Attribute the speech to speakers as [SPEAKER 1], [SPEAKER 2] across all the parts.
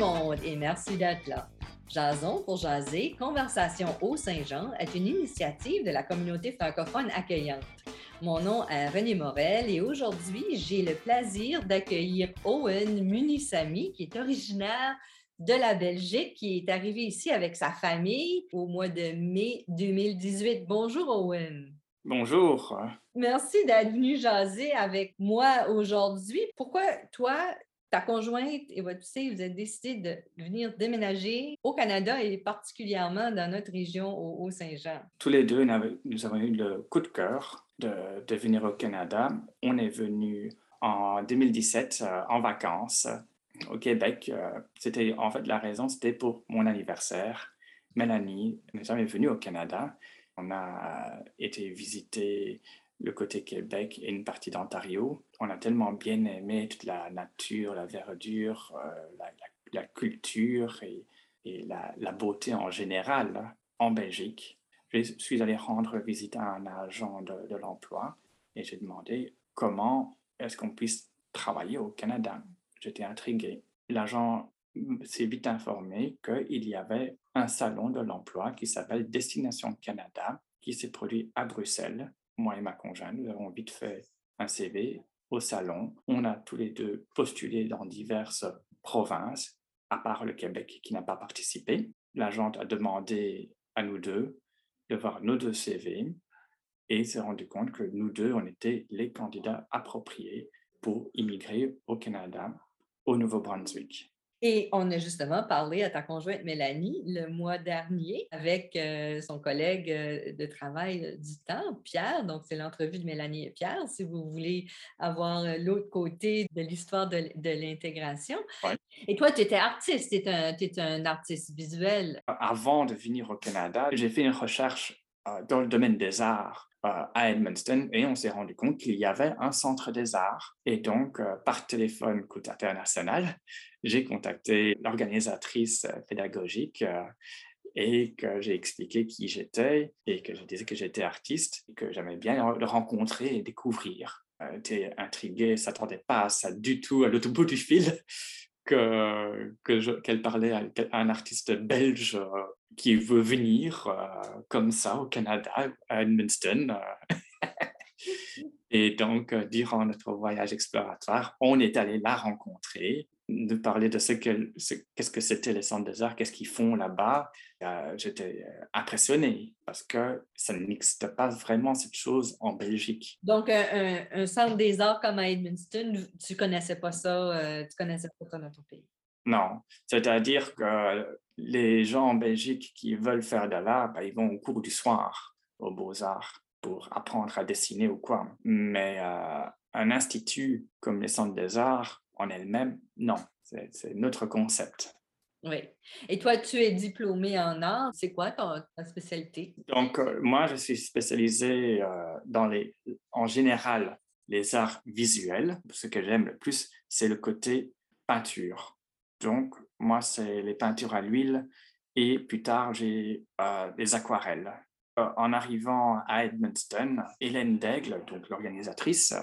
[SPEAKER 1] monde et merci d'être là. Jason pour jaser, Conversation au Saint-Jean est une initiative de la communauté francophone accueillante. Mon nom est René Morel et aujourd'hui, j'ai le plaisir d'accueillir Owen Munissami, qui est originaire de la Belgique, qui est arrivé ici avec sa famille au mois de mai 2018. Bonjour Owen.
[SPEAKER 2] Bonjour.
[SPEAKER 1] Merci d'être venu jaser avec moi aujourd'hui. Pourquoi toi, ta conjointe et votre fille, vous avez décidé de venir déménager au Canada et particulièrement dans notre région au Saint-Jean?
[SPEAKER 2] Tous les deux, nous avons eu le coup de cœur de, venir au Canada. On est venu en 2017 euh, en vacances au Québec. Euh, c'était en fait la raison, c'était pour mon anniversaire. Mélanie n'est jamais venue au Canada. On a été visiter le côté Québec et une partie d'Ontario. On a tellement bien aimé toute la nature, la verdure, euh, la, culture et, la, beauté en général en Belgique. Je suis allé rendre visite à un agent de, l'emploi et j'ai demandé comment est-ce qu'on puisse travailler au Canada. J'étais intrigué. L'agent s'est vite informé qu'il y avait un salon de l'emploi qui s'appelle Destination Canada qui s'est produit à Bruxelles moi et ma conjointe, nous avons vite fait un CV au salon. On a tous les deux postulé dans diverses provinces, à part le Québec qui n'a pas participé. L'agent a demandé à nous deux de voir nos deux CV et s'est rendu compte que nous deux, on était les candidats appropriés pour immigrer au Canada, au Nouveau-Brunswick.
[SPEAKER 1] Et on a justement parlé à ta conjointe Mélanie le mois dernier avec euh, son collègue euh, de travail euh, du temps, Pierre. Donc, c'est l'entrevue de Mélanie et Pierre, si vous voulez avoir l'autre côté de l'histoire de, l'intégration. Et toi, tu étais artiste, tu es, un artiste visuel.
[SPEAKER 2] Avant de venir au Canada, j'ai fait une recherche dans le domaine des arts à Edmundston et on s'est rendu compte qu'il y avait un centre des arts. Et donc, euh, par téléphone Coûte international, j'ai contacté l'organisatrice euh, pédagogique euh, et que j'ai expliqué qui j'étais et que je disais que j'étais artiste et que j'aimais bien le rencontrer et découvrir. J'étais intrigué, ne s'attendait pas à ça du tout à l'autre bout du fil qu'elle que parlait à, un artiste belge qui veut venir euh, comme ça au Canada, à Edmundston. Euh. et donc, euh, durant notre voyage exploratoire, on est allé la rencontrer, de parler de ce qu'est-ce que c'était les centres des arts, qu'est-ce qu'ils font là-bas. J'étais impressionné parce que ça n'existe pas vraiment cette chose en Belgique.
[SPEAKER 1] Donc, un, centre des arts comme à Edmundston, tu connaissais pas ça, tu connaissais pas ça dans ton pays?
[SPEAKER 2] Non, c'est-à-dire que les gens en Belgique qui veulent faire de l'art, ben, ils vont au cours du soir aux beaux-arts pour apprendre à dessiner ou quoi. Mais euh, un institut comme les centres des arts en elle-même, non, c'est notre concept.
[SPEAKER 1] Oui. Et toi, tu es diplômé en art. C'est quoi ta, spécialité?
[SPEAKER 2] Donc, euh, moi, je suis spécialisé euh, dans les, en général, les arts visuels. Ce que j'aime le plus, c'est le côté peinture. Donc, moi, c'est les peintures à l'huile et plus tard, j'ai euh, les aquarelles. Euh, en arrivant à Edmundston, Hélène Daigle, donc l'organisatrice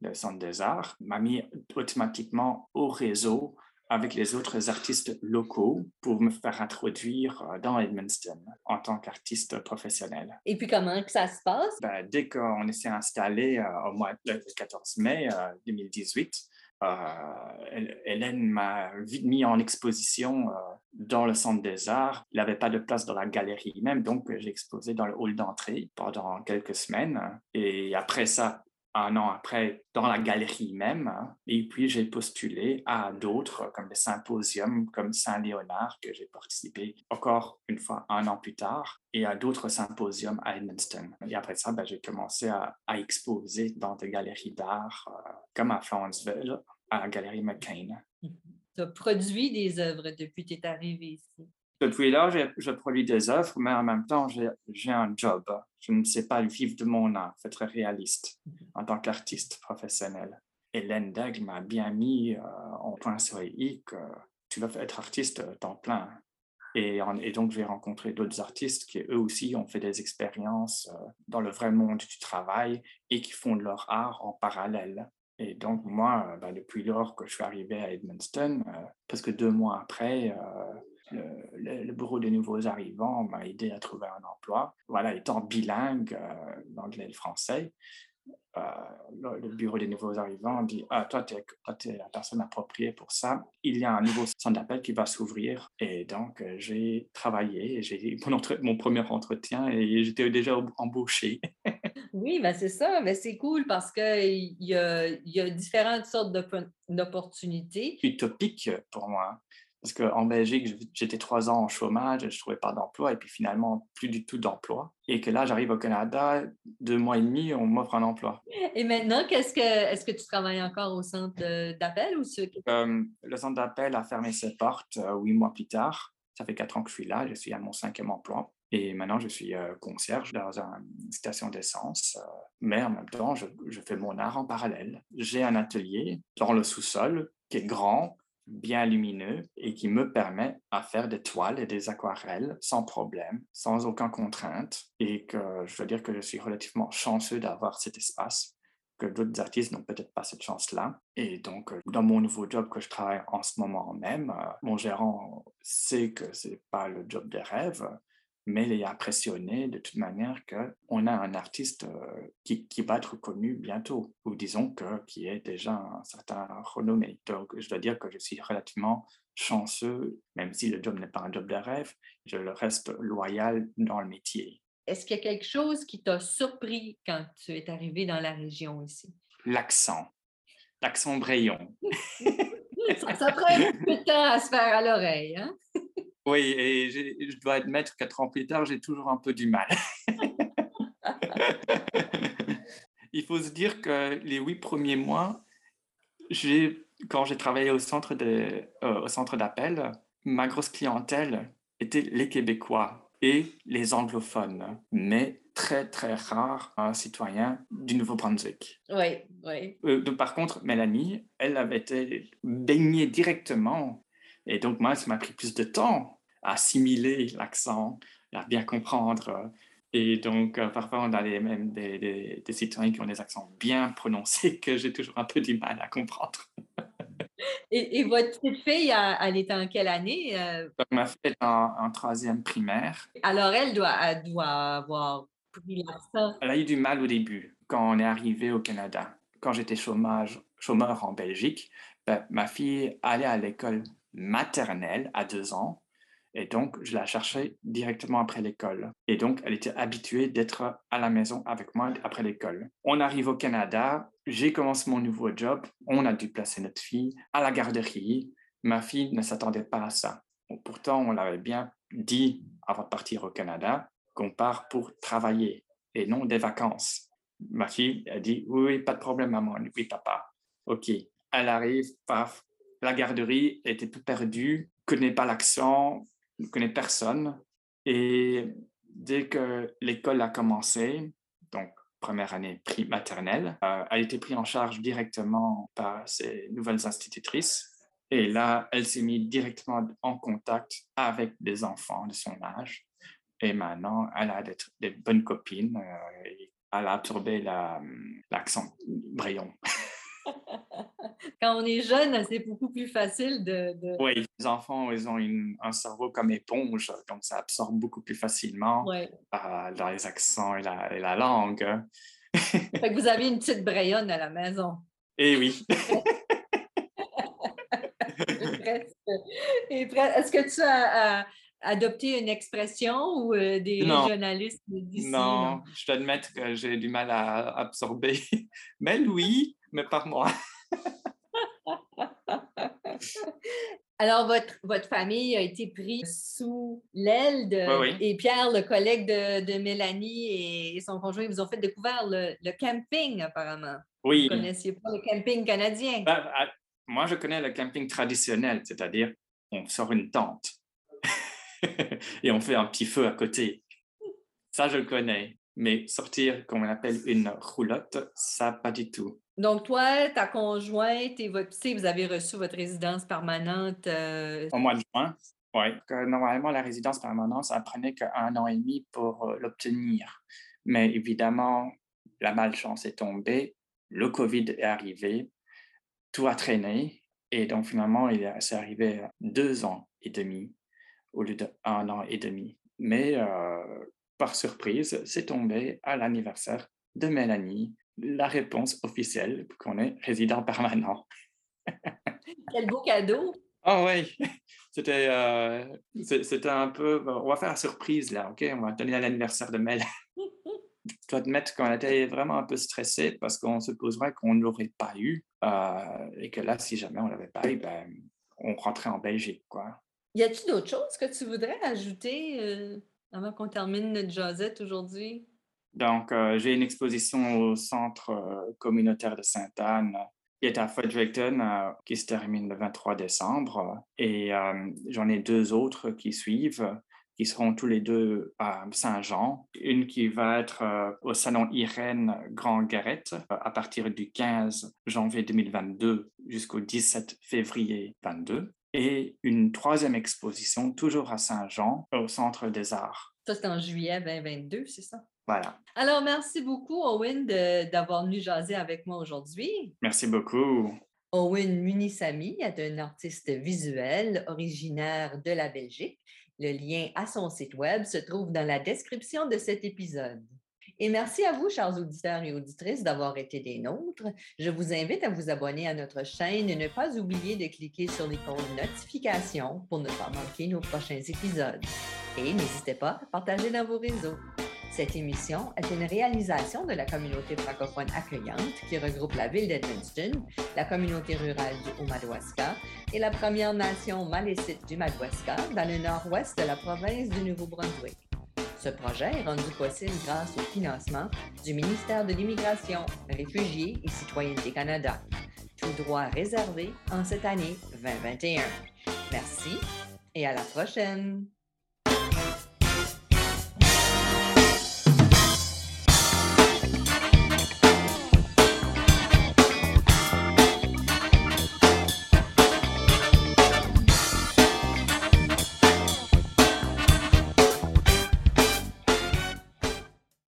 [SPEAKER 2] du Centre des Arts, m'a mis automatiquement au réseau avec les autres artistes locaux pour me faire introduire euh, dans Edmundston en tant qu'artiste professionnel.
[SPEAKER 1] Et puis comment que ça se passe?
[SPEAKER 2] Ben, dès qu'on s'est installé au mois le 14 mai 2018, euh, Hélène m'a mis en exposition euh, dans le centre des arts. Il n'avait pas de place dans la galerie même, donc j'ai exposé dans le hall d'entrée pendant quelques semaines. Et après ça, un an après dans la galerie même. Et puis, j'ai postulé à d'autres, comme des symposiums comme Saint-Léonard, que j'ai participé encore une fois un an plus tard, et à d'autres symposiums à Edmundston. Et après ça, ben, j'ai commencé à, exposer dans des galeries d'art, euh, comme à Florenceville, à la galerie McCain.
[SPEAKER 1] Tu as produit des œuvres depuis que tu es arrivé ici?
[SPEAKER 2] Depuis là, je, produis des œuvres, mais en même temps, j'ai un job. Je ne sais pas vivre de mon art, très réaliste en tant qu'artiste professionnel. Hélène Daigle m'a bien mis euh, en point sur les i que tu vas être artiste temps plein. Et, et donc, j'ai rencontré d'autres artistes qui, eux aussi, ont fait des expériences euh, dans le vrai monde du travail et qui font de leur art en parallèle. Et donc, moi, ben, depuis lors que je suis arrivé à Edmundston, presque deux mois après, le, bureau des nouveaux arrivants m'a aidé à trouver un emploi. Voilà, étant bilingue d'anglais et français, euh, le, bureau des nouveaux arrivants dit Ah, toi, tu es, la personne appropriée pour ça. Il y a un nouveau centre d'appel qui va s'ouvrir. Et donc, euh, j'ai travaillé, j'ai eu mon, mon, premier entretien et j'étais déjà embauché.
[SPEAKER 1] oui, ben c'est ça. Mais c'est cool parce qu'il y a, y a différentes sortes d'opportunités.
[SPEAKER 2] Utopique pour moi. Parce qu'en Belgique, j'étais trois ans en chômage, je ne trouvais pas d'emploi, et puis finalement, plus du tout d'emploi. Et que là, j'arrive au Canada, deux mois et demi, on m'offre un emploi.
[SPEAKER 1] Et maintenant, qu'est-ce que, est-ce que tu travailles encore au centre d'appel ou ce...
[SPEAKER 2] Euh, le centre d'appel a fermé ses portes euh, huit mois plus tard. Ça fait quatre ans que je suis là, je suis à mon cinquième emploi. Et maintenant, je suis euh, concierge dans une station d'essence. mais en même temps, je, je fais mon art en parallèle. J'ai un atelier dans le sous-sol qui est grand, bien lumineux et qui me permet à faire des toiles et des aquarelles sans problème, sans aucune contrainte et que je dois dire que je suis relativement chanceux d'avoir cet espace que d'autres artistes n'ont peut-être pas cette chance-là. Et donc, euh, dans mon nouveau job que je travaille en ce moment même, euh, mon gérant sait que ce n'est pas le job des rêves, mais il est impressionné de toute manière qu'on a un artiste euh, qui, qui, va être connu bientôt, ou disons que, qui est déjà un certain renommé. Donc, je dois dire que je suis relativement chanceux, même si le job n'est pas un job de rêve, je reste loyal dans le métier.
[SPEAKER 1] Est-ce qu'il y a quelque chose qui t'a surpris quand tu es arrivé dans la région ici?
[SPEAKER 2] L'accent. L'accent brayon.
[SPEAKER 1] ça, ça prend un peu de temps à se faire à l'oreille. Hein?
[SPEAKER 2] Oui, et je dois admettre, quatre ans plus tard, j'ai toujours un peu du mal. Il faut se dire que les huit premiers mois, quand j'ai travaillé au centre, de, euh, au centre d'appel, ma grosse clientèle était les Québécois et les anglophones, mais très, très rare un citoyen du Nouveau-Brunswick.
[SPEAKER 1] Oui, oui.
[SPEAKER 2] Euh, par contre, Mélanie, elle avait été baignée directement. Et donc, moi, ça m'a pris plus de temps assimiler l'accent, à bien comprendre. Et donc, euh, parfois, on a les, même des, des, citoyens qui ont des accents bien prononcés que j'ai toujours un peu du mal à comprendre.
[SPEAKER 1] et, votre petite fille, elle était en quelle année? Euh?
[SPEAKER 2] ma fille est en, troisième primaire.
[SPEAKER 1] Alors, elle doit, elle doit avoir pris l'accent.
[SPEAKER 2] Elle a eu du mal au début, quand on est arrivé au Canada. Quand j'étais chômage, chômeur en Belgique, ben, ma fille allait à l'école maternelle à deux ans et donc, je la cherchais directement après l'école. Et donc, elle était habituée d'être à la maison avec moi après l'école. On arrive au Canada, j'ai commencé mon nouveau job, on a dû placer notre fille à la garderie. Ma fille ne s'attendait pas à ça. Pourtant, on l'avait bien dit avant de partir au Canada qu'on part pour travailler et non des vacances. Ma fille a dit oui, oui, pas de problème, maman. Oui, papa. OK. Elle arrive, paf, la garderie était tout perdue, connaît pas l'accent, ne connaît personne. Et dès que l'école a commencé, donc première année maternelle, euh, a été prise en charge directement par ses nouvelles institutrices. Et là, elle s'est mise directement en contact avec des enfants de son âge. Et maintenant, elle a des, bonnes copines. Euh, elle a absorbé l'accent brayon.
[SPEAKER 1] Quand on est jeune, c'est beaucoup plus facile de,
[SPEAKER 2] Oui, les enfants, ils ont un cerveau comme éponge, donc ça absorbe beaucoup plus facilement dans les accents et la, langue.
[SPEAKER 1] fait que vous avez une petite brayonne à la maison.
[SPEAKER 2] Eh oui.
[SPEAKER 1] Est-ce que tu as, adopté une expression ou euh, des journalistes d'ici?
[SPEAKER 2] Non, je dois admettre que j'ai du mal à absorber. Mais oui, mais pas moi.
[SPEAKER 1] Alors, votre, votre famille a été prise sous l'aile de... Et Pierre, le collègue de, Mélanie et son conjoint, vous ont fait découvrir le, camping, apparemment.
[SPEAKER 2] Oui.
[SPEAKER 1] Vous ne connaissiez pas le camping canadien.
[SPEAKER 2] Ben, moi, je connais le camping traditionnel, c'est-à-dire on sort une tente et on fait un petit feu à côté. Ça, je le connais. Mais sortir, comme on appelle une roulotte, ça, pas du tout.
[SPEAKER 1] Donc, toi, ta conjointe et votre vous avez reçu votre résidence permanente. Euh,
[SPEAKER 2] Au mois de juin, oui. Normalement, la résidence permanente, ça prenait qu'un an et demi pour euh, l'obtenir. Mais évidemment, la malchance est tombée le COVID est arrivé, tout a traîné. Et donc, finalement, il c'est arrivé deux ans et demi au lieu d'un an et demi. Mais euh, par surprise, c'est tombé à l'anniversaire de Mélanie, la réponse officielle qu'on est résident permanent.
[SPEAKER 1] Quel beau cadeau!
[SPEAKER 2] Ah oui, c'était euh, c'était un peu. On va faire la surprise là, OK? On va donner l'anniversaire de Mel. Je dois admettre qu'on était vraiment un peu stressé parce qu'on se poserait qu'on ne l'aurait pas eu euh, et que là, si jamais on ne l'avait pas eu, ben, on rentrait en Belgique. Quoi.
[SPEAKER 1] Y a-t-il d'autres choses que tu voudrais ajouter euh, avant qu'on termine notre jasette aujourd'hui?
[SPEAKER 2] Donc, euh, j'ai une exposition au Centre communautaire de Sainte-Anne qui est à Fredericton, qui se termine le 23 décembre. Et j'en ai deux autres qui suivent qui seront tous les deux à Saint-Jean. Une qui va être euh, au Salon Irène Grand Garrett euh, à partir du 15 janvier 2022 jusqu'au 17 février 2022. Et une troisième exposition, toujours à Saint-Jean, au Centre des Arts.
[SPEAKER 1] Ça, c'est en juillet 2022, c'est ça?
[SPEAKER 2] Voilà.
[SPEAKER 1] Alors, merci beaucoup, Owen, d'avoir venu jaser avec moi aujourd'hui.
[SPEAKER 2] Merci beaucoup.
[SPEAKER 1] Owen Munisami est un artiste visuel originaire de la Belgique. Le lien à son site Web se trouve dans la description de cet épisode. Et merci à vous, chers auditeurs et auditrices, d'avoir été des nôtres. Je vous invite à vous abonner à notre chaîne et ne pas oublier de cliquer sur l'icône notification pour ne pas manquer nos prochains épisodes. Et n'hésitez pas à partager dans vos réseaux. Cette émission est une réalisation de la communauté francophone accueillante qui regroupe la ville d'Edmundston, la communauté rurale du Haut-Madawaska et la Première Nation malécite du Madawaska dans le nord-ouest de la province du Nouveau-Brunswick. Ce projet est rendu possible grâce au financement du ministère de l'Immigration, Réfugiés et Citoyenneté Canada. Tout droit réservé en cette année 2021. Merci et à la prochaine!